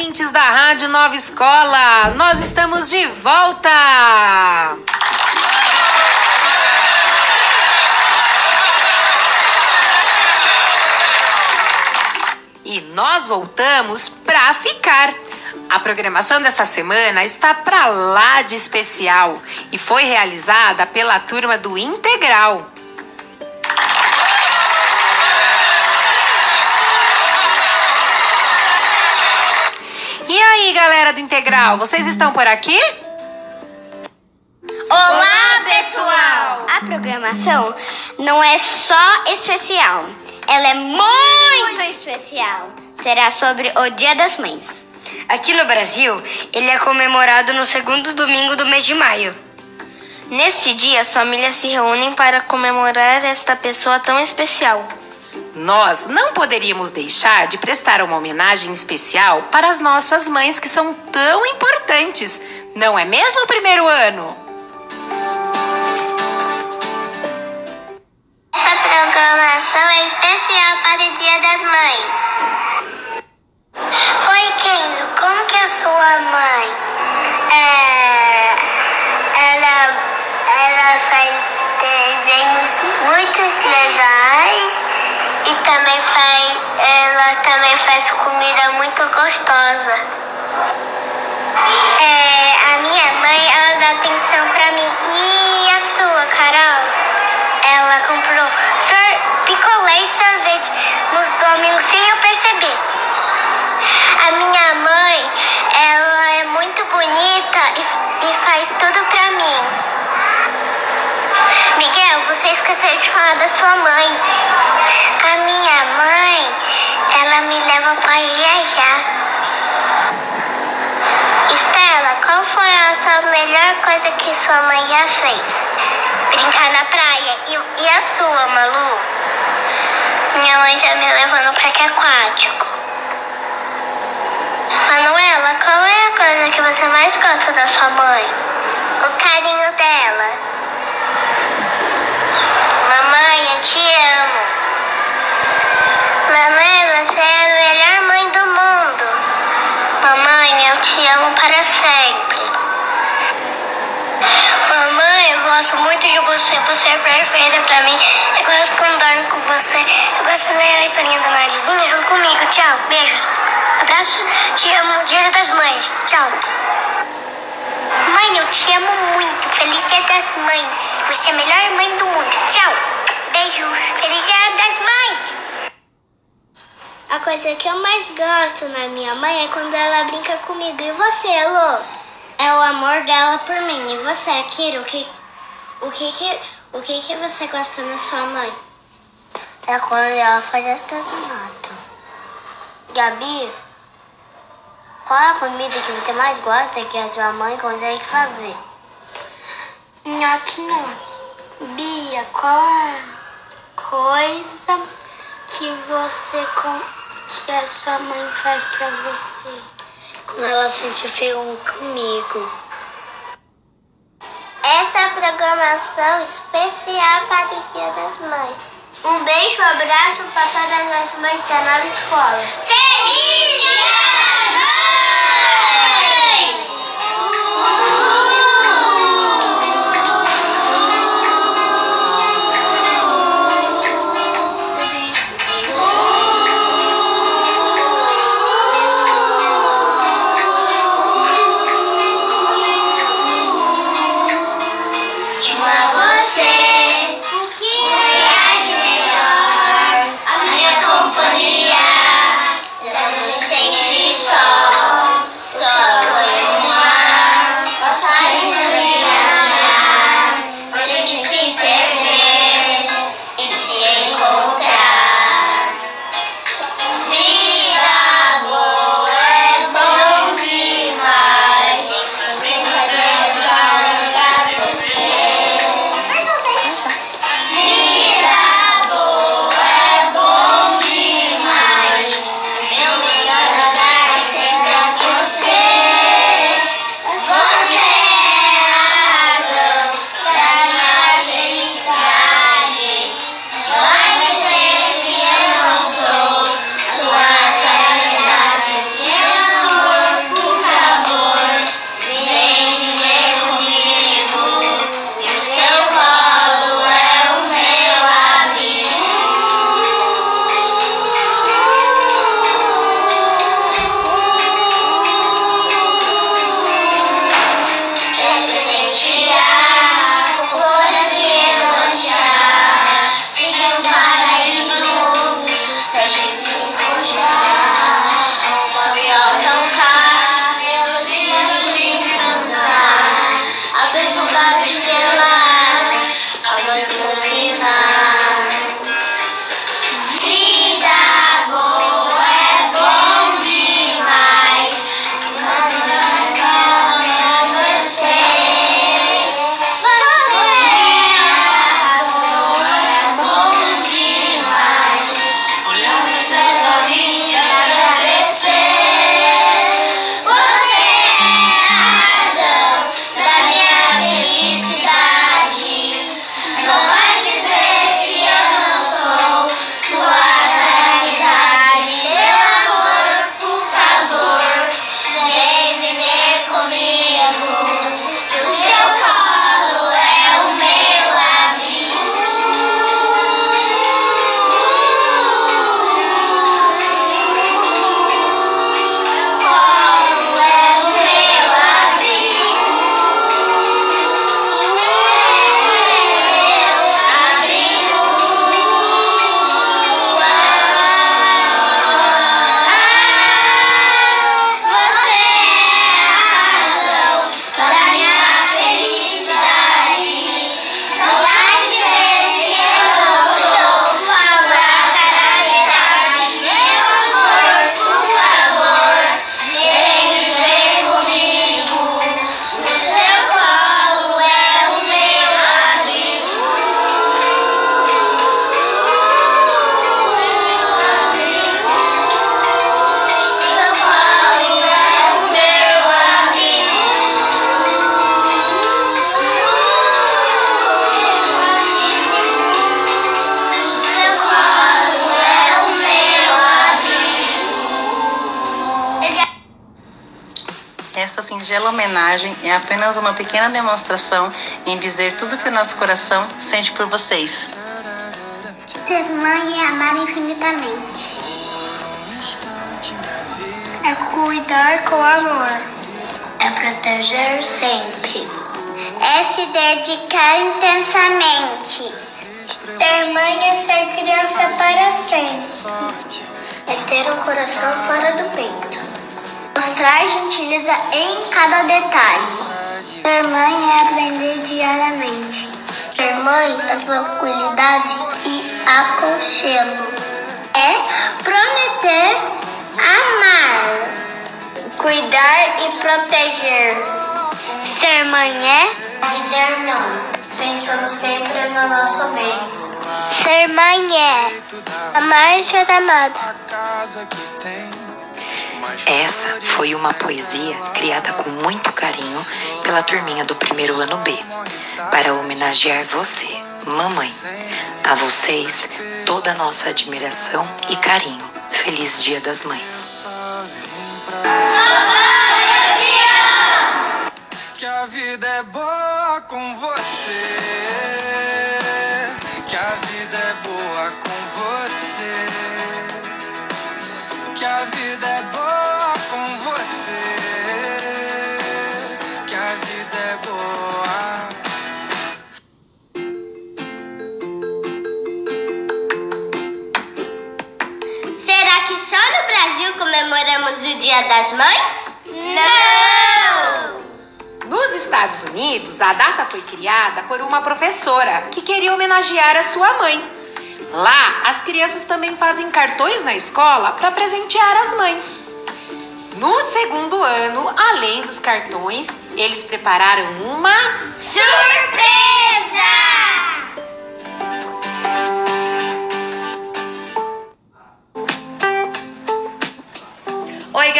Ouvintes da Rádio Nova Escola! Nós estamos de volta! E nós voltamos para ficar. A programação dessa semana está para lá de especial e foi realizada pela turma do Integral. Galera do Integral, vocês estão por aqui? Olá, pessoal! A programação não é só especial, ela é muito especial. Será sobre o Dia das Mães. Aqui no Brasil, ele é comemorado no segundo domingo do mês de maio. Neste dia, as famílias se reúnem para comemorar esta pessoa tão especial. Nós não poderíamos deixar de prestar uma homenagem especial para as nossas mães que são tão importantes, não é mesmo, primeiro ano? Essa programação é especial para o Dia das Mães. Oi, Kenzo, como que é sua mãe? É, ela, ela faz desenhos muito legais e também faz, ela também faz comida muito gostosa. É, a minha mãe, ela dá atenção pra mim. E a sua, Carol? Ela comprou sor picolé e sorvete nos domingos sem eu perceber. A minha mãe, ela é muito bonita e, e faz tudo pra mim. Você esqueceu de falar da sua mãe. A minha mãe, ela me leva pra viajar. Estela, qual foi a sua melhor coisa que sua mãe já fez? Brincar na praia. E, e a sua, Malu? Minha mãe já me levou no parque aquático. Manuela, qual é a coisa que você mais gosta da sua mãe? O carinho dela. Mamãe, te amo. Mamãe, você é a melhor mãe do mundo. Mamãe, eu te amo para sempre. Mamãe, eu gosto muito de você. Você é perfeita pra mim. Eu gosto quando dorme com você. Eu gosto de ler a historinha da narizinha junto comigo. Tchau, beijos. Abraços, te amo. Dia das Mães. Tchau. Mãe, eu te amo muito. Feliz Dia das Mães. Você é a melhor mãe do mundo. Tchau. Beijos. Feliz Dia das Mães. A coisa que eu mais gosto na minha mãe é quando ela brinca comigo. E você, Elô? É o amor dela por mim. E você, Kira, o que, o que, que, o que, que você gosta na sua mãe? É quando ela faz artesanato. Gabi, qual é a comida que você mais gosta que a sua mãe consegue fazer? Nhoque, nhoque. Bia, qual é coisa que você que a sua mãe faz pra você? Quando ela sente frio comigo. Essa é a programação especial para o Dia das Mães. Um beijo, um abraço para todas as mães da nova escola. Singela homenagem é apenas uma pequena demonstração em dizer tudo que o nosso coração sente por vocês. Ser mãe é amar infinitamente. É cuidar com amor. É proteger sempre. É se dedicar intensamente. Ser mãe é ser criança para sempre. É ter um coração fora do peito. Mostrar gentileza em cada detalhe. Ser mãe é aprender diariamente. Ser mãe é tranquilidade e aconchego. É prometer amar, cuidar e proteger. Ser mãe é dizer não, pensando sempre no nosso bem. Ser mãe é amar e ser amada. Essa foi uma poesia criada com muito carinho pela turminha do primeiro ano B, para homenagear você, mamãe. A vocês, toda a nossa admiração e carinho. Feliz Dia das Mães. Que a vida é boa com você. Que a vida é boa com você. Que a vida é boa Estados Unidos, a data foi criada por uma professora que queria homenagear a sua mãe. Lá, as crianças também fazem cartões na escola para presentear as mães. No segundo ano, além dos cartões, eles prepararam uma Surpresa!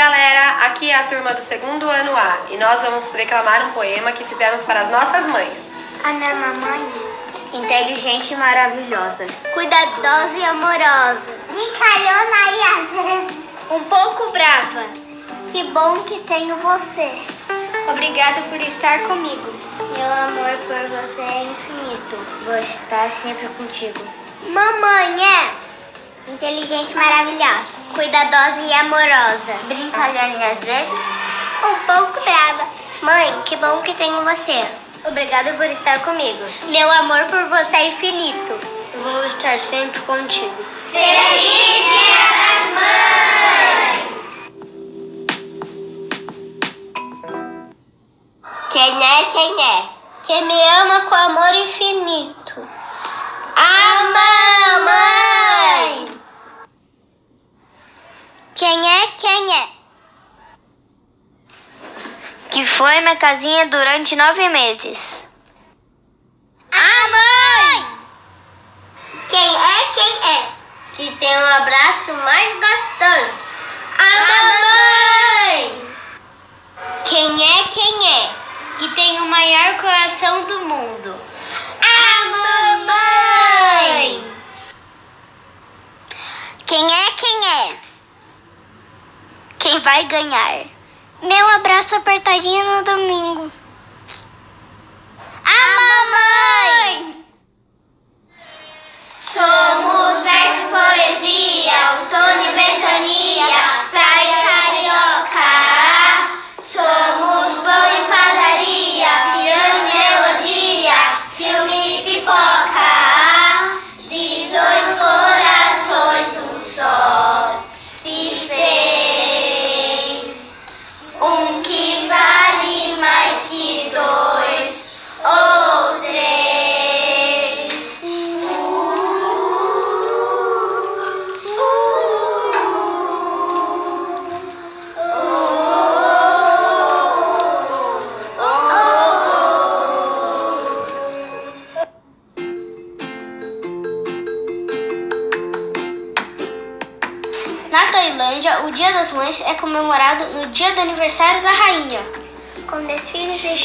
Galera! Aqui é a turma do segundo ano A e nós vamos declamar um poema que fizemos para as nossas mães. A minha mamãe, inteligente e maravilhosa, cuidadosa e amorosa, brincalhona e um pouco brava. Que bom que tenho você. Obrigado por estar comigo. Meu amor por você é infinito. Vou estar sempre contigo. Mamãe é inteligente e maravilhosa, cuidadosa e amorosa, brincalhona às vezes um pouco brava. Mãe, que bom que tenho você. Obrigado por estar comigo. Meu amor por você é infinito. Eu vou estar sempre contigo. Feliz Dia das Mães! Quem é quem é? Quem me ama com amor infinito. A mamãe! Quem é quem é? Que foi minha casinha durante nove meses. A mãe! Quem é quem é? Que tem um abraço mais gostoso. A mamãe! Quem é quem é? Que tem o maior coração do mundo. A mamãe! Quem é quem é? Quem vai ganhar? Meu abraço apertadinho no domingo. A mamãe! Somos verso, poesia, outono e ventania,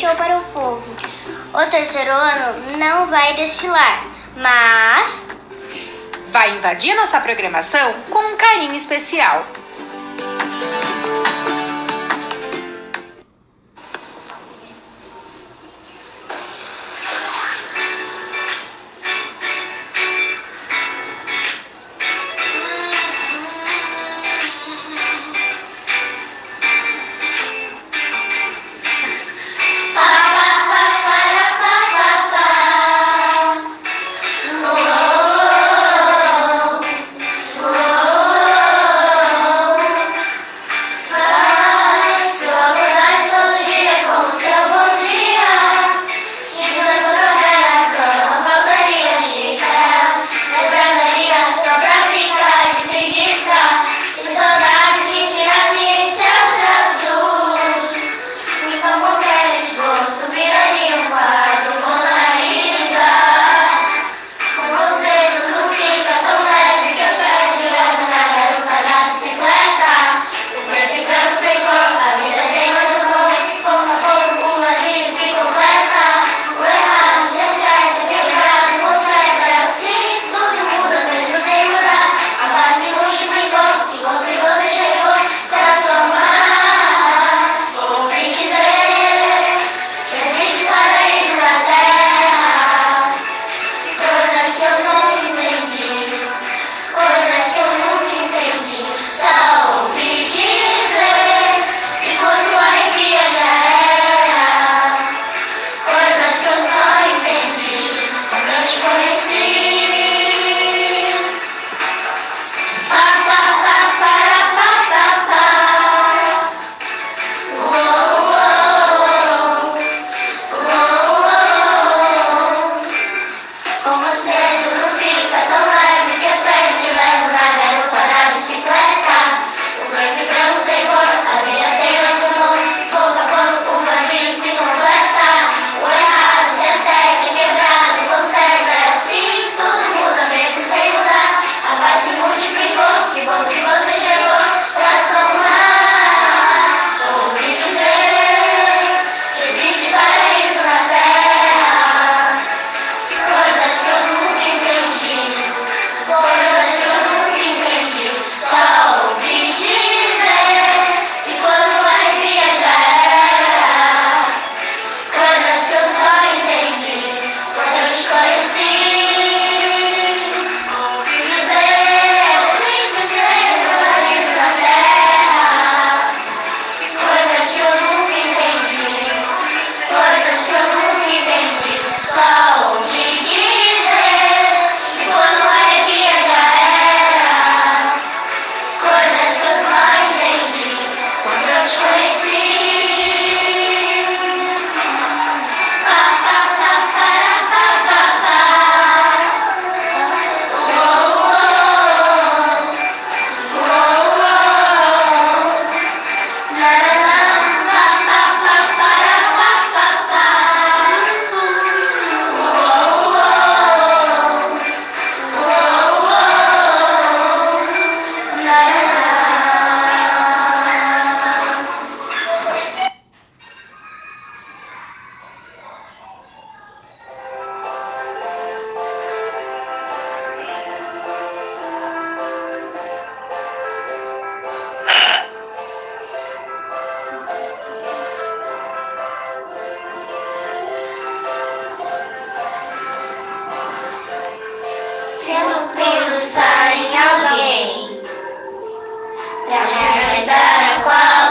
show para o povo. O terceiro ano não vai desfilar, mas vai invadir nossa programação com um carinho especial.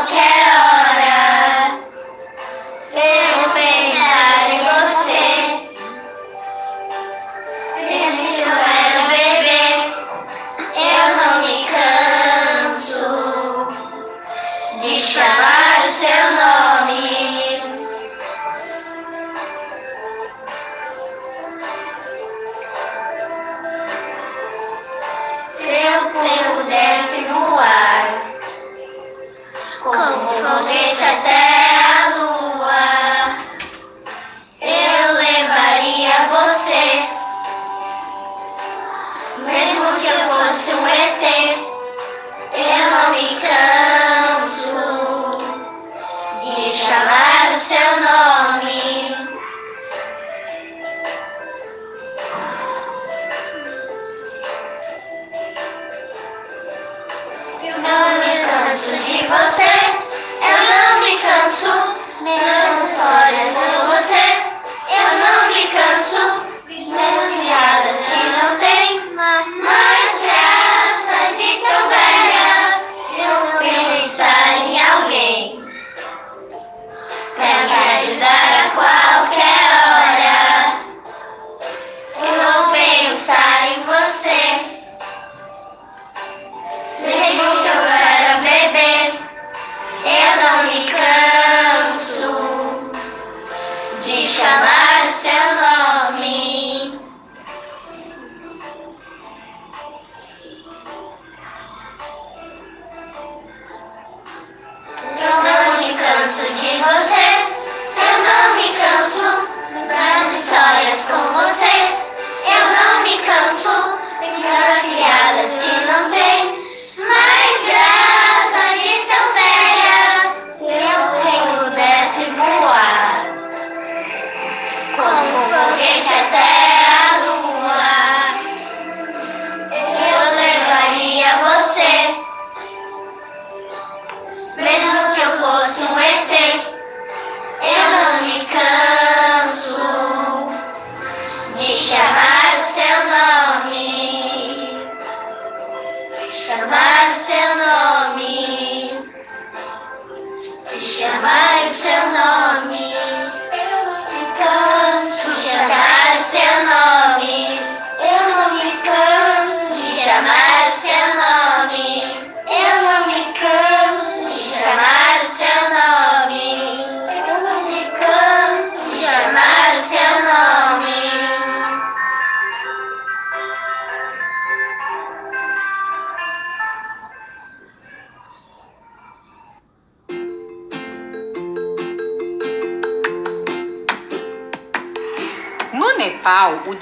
Okay. Chamar o seu nome.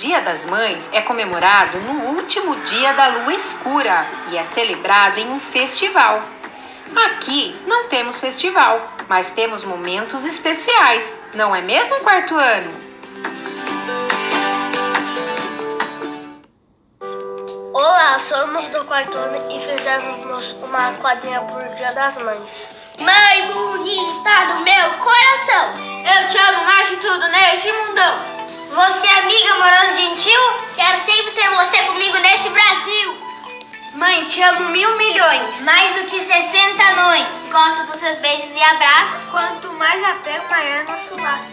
Dia das Mães é comemorado no último dia da lua escura e é celebrado em um festival. Aqui não temos festival, mas temos momentos especiais, não é mesmo, quarto ano? Olá, somos do quarto ano e fizemos uma quadrinha por Dia das Mães. Mãe bonita do meu coração, eu te amo mais que tudo nesse mundão. Você é amiga amorosa e gentil? Quero sempre ter você comigo nesse Brasil. Mãe, te amo mil milhões. Mais do que 60 anões. Gosto dos seus beijos e abraços. Quanto mais apego, maior nosso laço.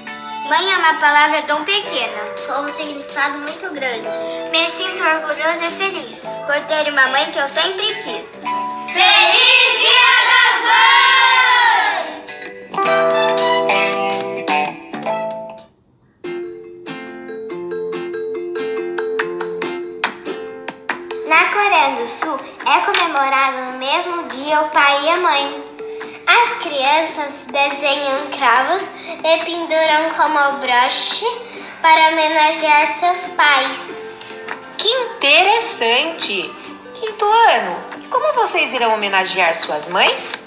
Mãe é uma palavra tão pequena, com um significado muito grande. Me sinto orgulhosa e feliz por ter uma mãe que eu sempre quis. Feliz Dia das Mães! É comemorado no mesmo dia o pai e a mãe. As crianças desenham cravos e penduram como broche para homenagear seus pais. Que interessante! Quinto ano, e como vocês irão homenagear suas mães?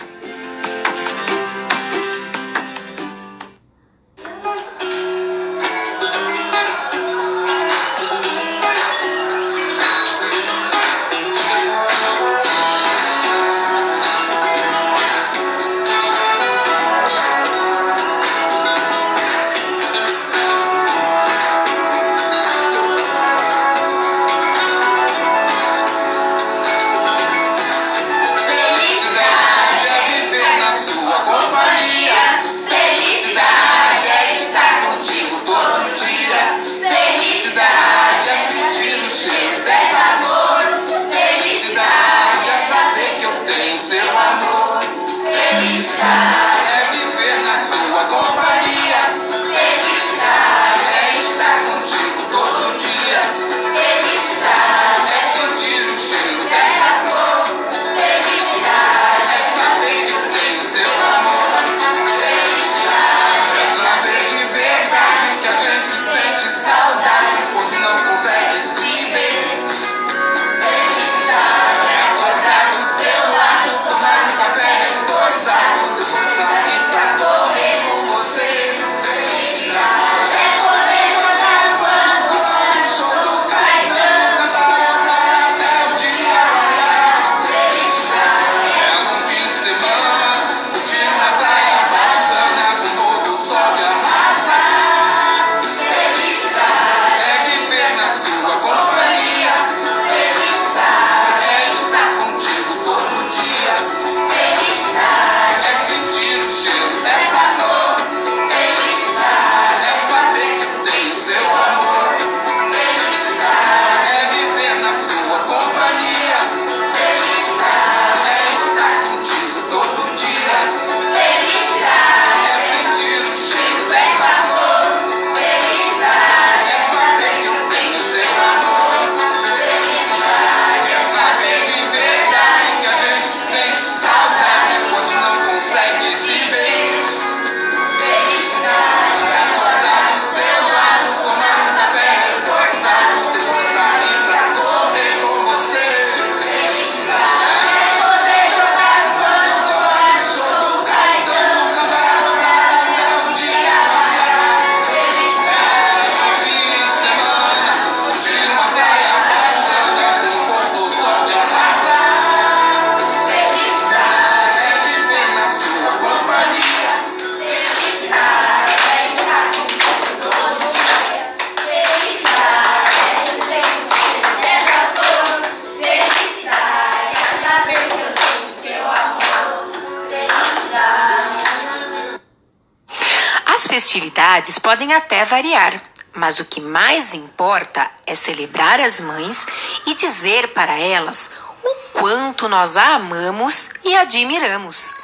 Festividades podem até variar, mas o que mais importa é celebrar as mães e dizer para elas o quanto nós a amamos e admiramos.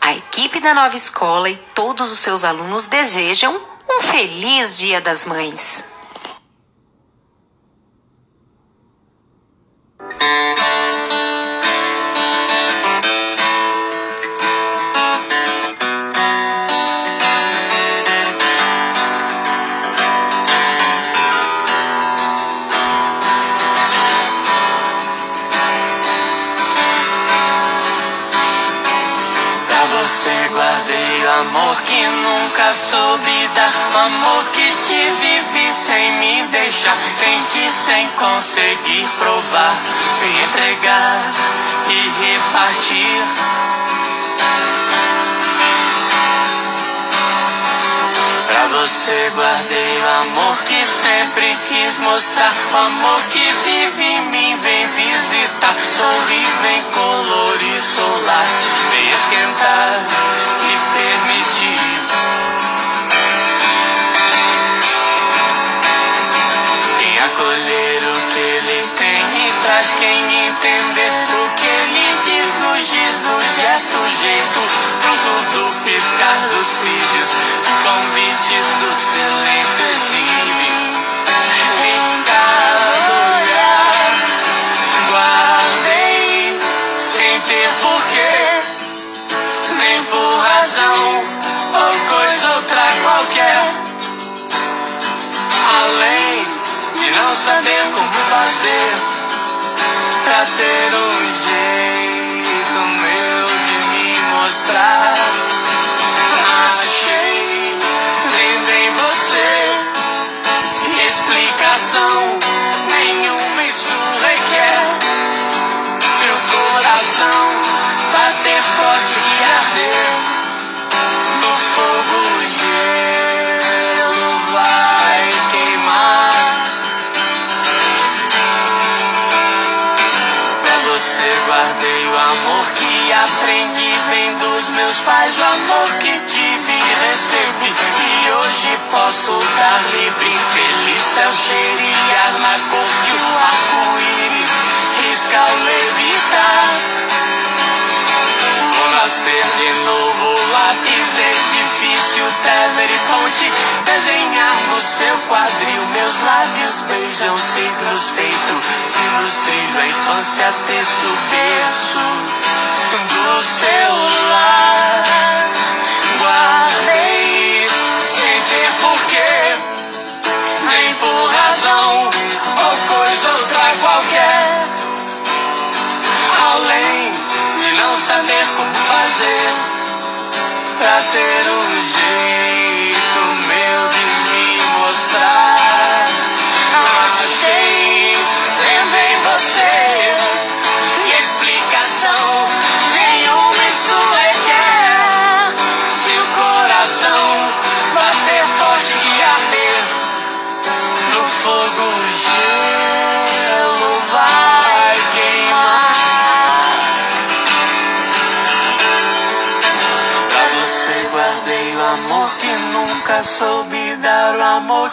A equipe da nova escola e todos os seus alunos desejam um feliz Dia das Mães. Guardei amor que nunca soube dar. Amor que te vivi sem me deixar. Sentir sem conseguir provar. Sem entregar e repartir. Pra você guardei o amor que sempre quis mostrar. O amor que vive em mim, vem visitar. Sorri, vem colorir solar. Vem esquentar do piscar dos cílios, o convite do silêncio exibe. Em cada olhar guardei sem ter porquê, nem por razão ou coisa outra qualquer. Além de não saber como fazer pra ter um jeito de me mostrar. Achei em você explicação meus pais, o amor que tive e recebi e hoje posso dar livre, infeliz céu cheirar na cor que o arco-íris. Risca ao levitar. Vou nascer de novo, lápis, edifício, temer e ponte. Desenhar no seu quadril, meus lábios beijam signos feitos. Sinos trilho a infância, terço, berço do seu lar. Guardei sem ter porquê, nem por razão ou coisa outra qualquer além de não saber como fazer pra ter um jeito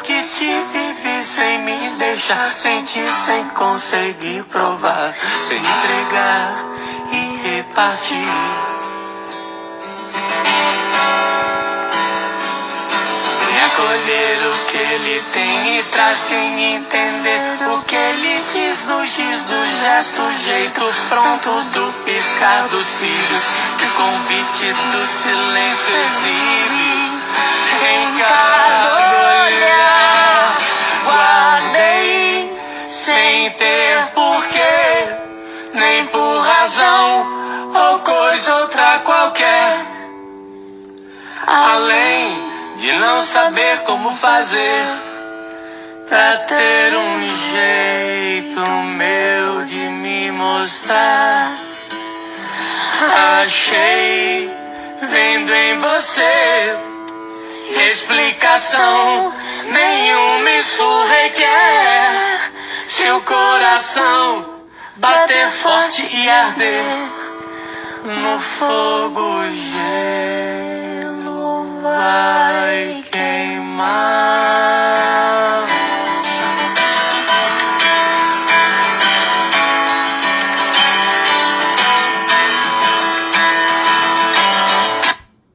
que te vivi sem me deixar sentir, sem conseguir provar, sem entregar e repartir. Acolher o que ele tem e traz sem entender o que ele diz no giz do gesto, jeito pronto do piscar dos cílios que o convite do silêncio exibe. Em cada olhar guardei sem ter porquê, nem por razão ou coisa outra qualquer. Além de não saber como fazer pra ter um jeito meu de me mostrar. Achei vendo em você explicação nenhuma isso requer. Seu coração bater forte e arder no fogo gelo vai queimar.